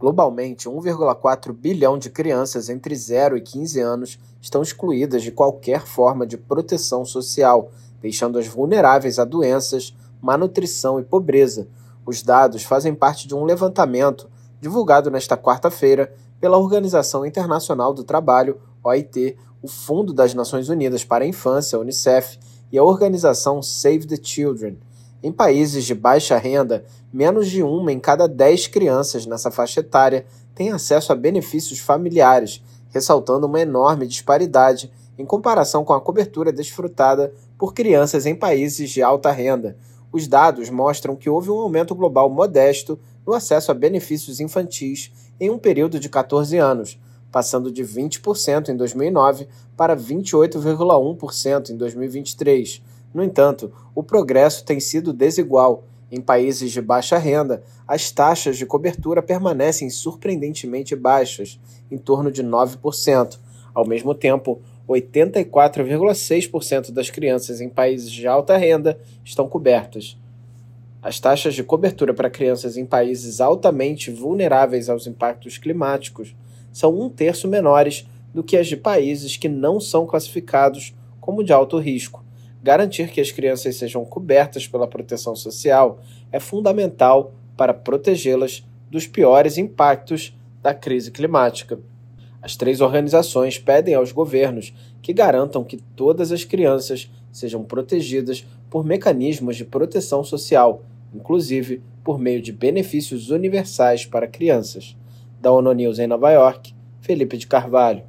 Globalmente, 1,4 bilhão de crianças entre 0 e 15 anos estão excluídas de qualquer forma de proteção social, deixando-as vulneráveis a doenças, malnutrição e pobreza. Os dados fazem parte de um levantamento divulgado nesta quarta-feira pela Organização Internacional do Trabalho, OIT, o Fundo das Nações Unidas para a Infância, UNICEF, e a organização Save the Children. Em países de baixa renda, menos de uma em cada dez crianças nessa faixa etária tem acesso a benefícios familiares, ressaltando uma enorme disparidade em comparação com a cobertura desfrutada por crianças em países de alta renda. Os dados mostram que houve um aumento global modesto no acesso a benefícios infantis em um período de 14 anos, passando de 20% em 2009 para 28,1% em 2023 no entanto, o progresso tem sido desigual. Em países de baixa renda, as taxas de cobertura permanecem surpreendentemente baixas, em torno de 9%. Ao mesmo tempo, 84,6% das crianças em países de alta renda estão cobertas. As taxas de cobertura para crianças em países altamente vulneráveis aos impactos climáticos são um terço menores do que as de países que não são classificados como de alto risco. Garantir que as crianças sejam cobertas pela proteção social é fundamental para protegê-las dos piores impactos da crise climática. As três organizações pedem aos governos que garantam que todas as crianças sejam protegidas por mecanismos de proteção social, inclusive por meio de benefícios universais para crianças. Da ONU News em Nova York, Felipe de Carvalho.